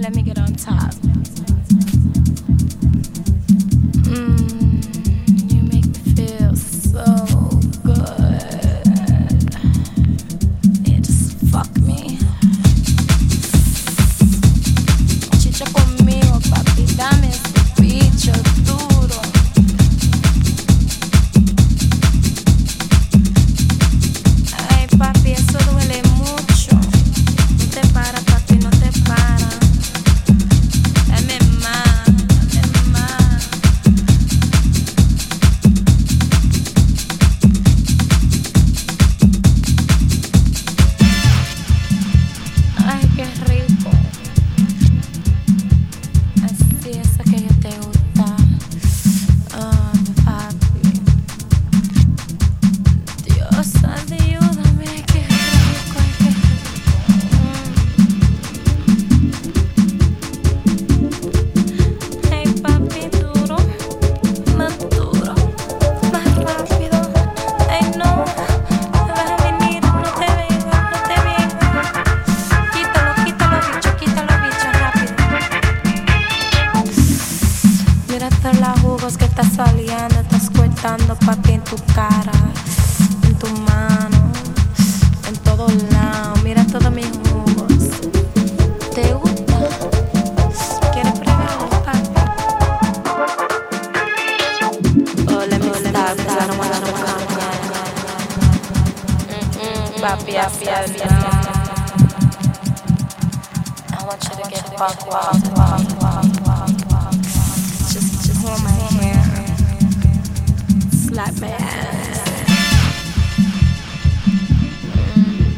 let me get on top. Mm,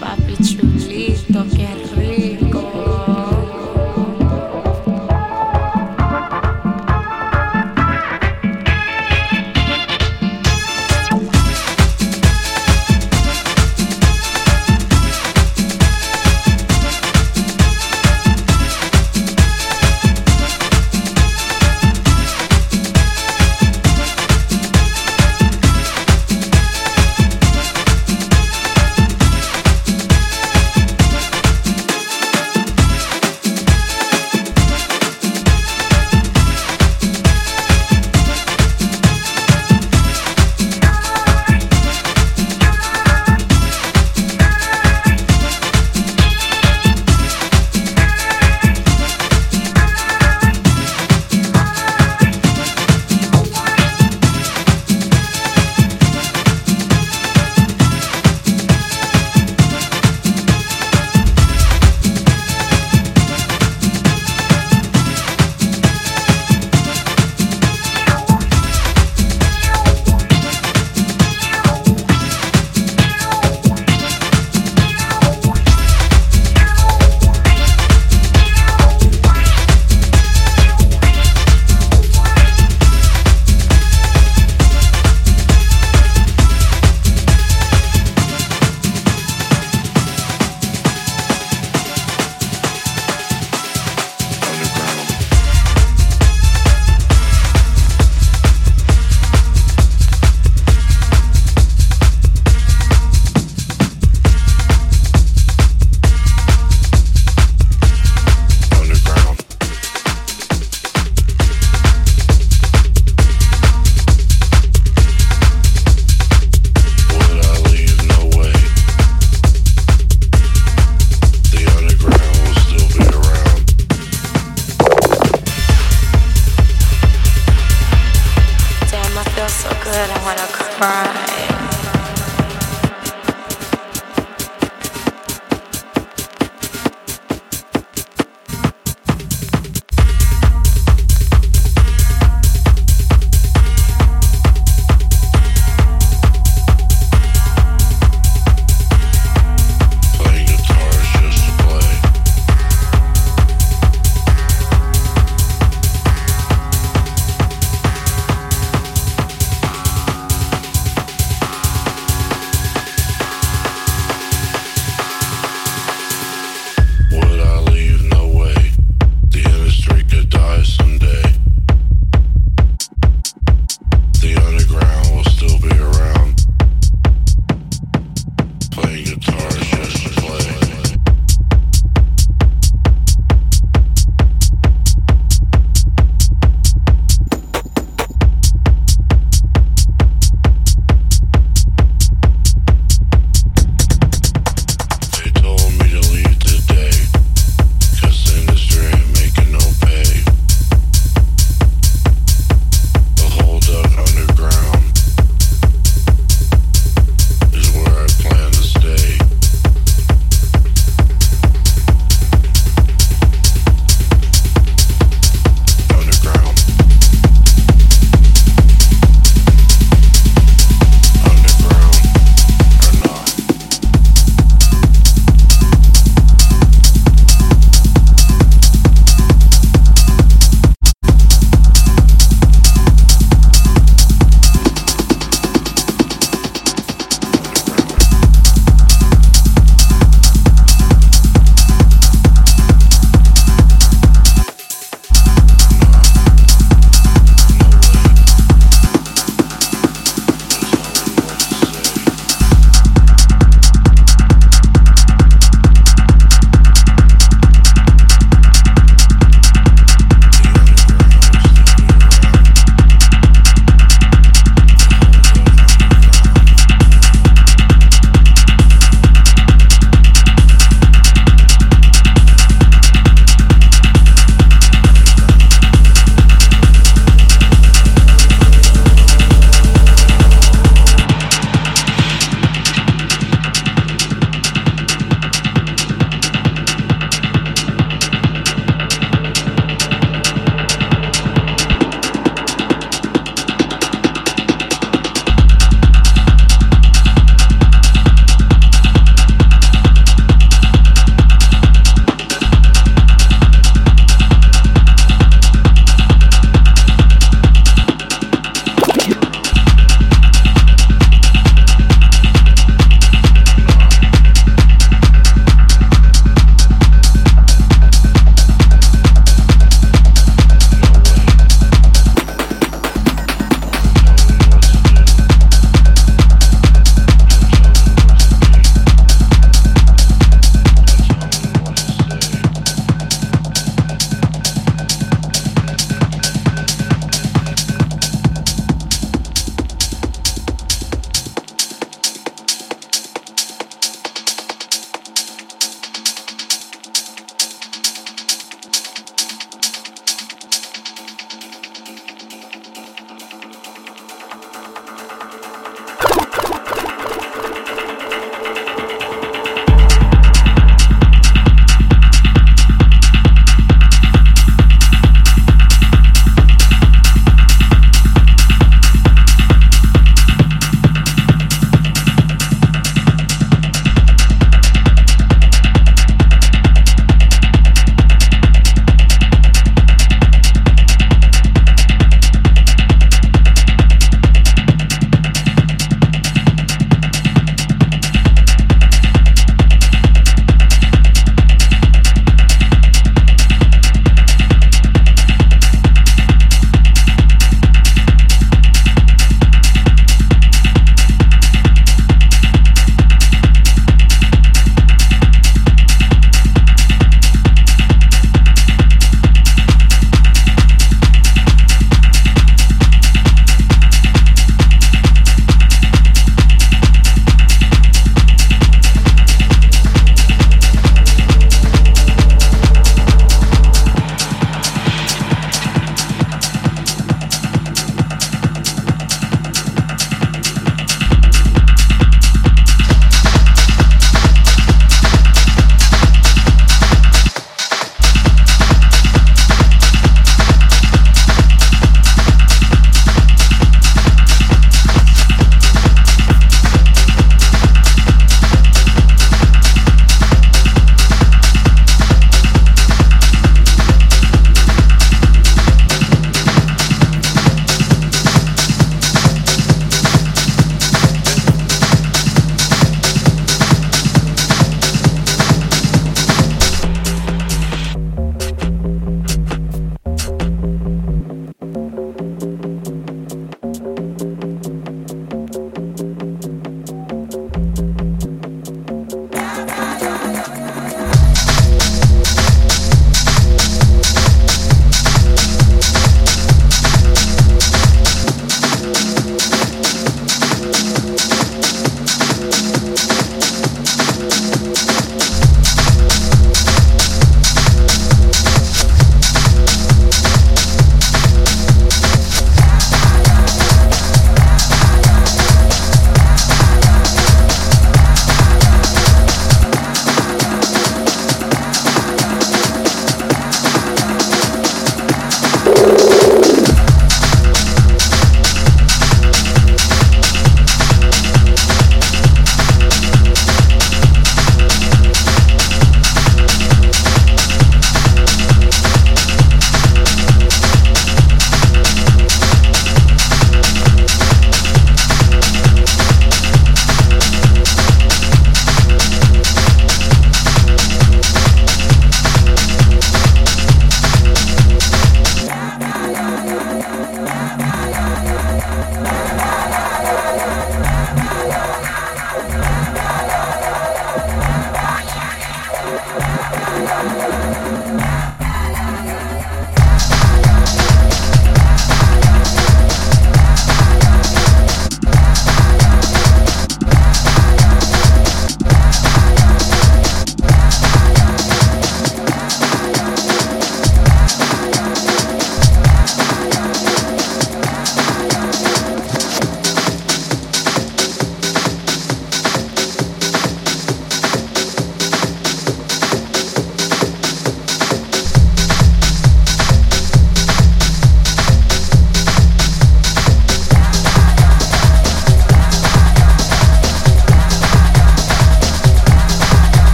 papi chulito, qué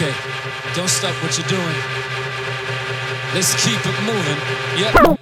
Okay, don't stop what you're doing. Let's keep it moving. Yep.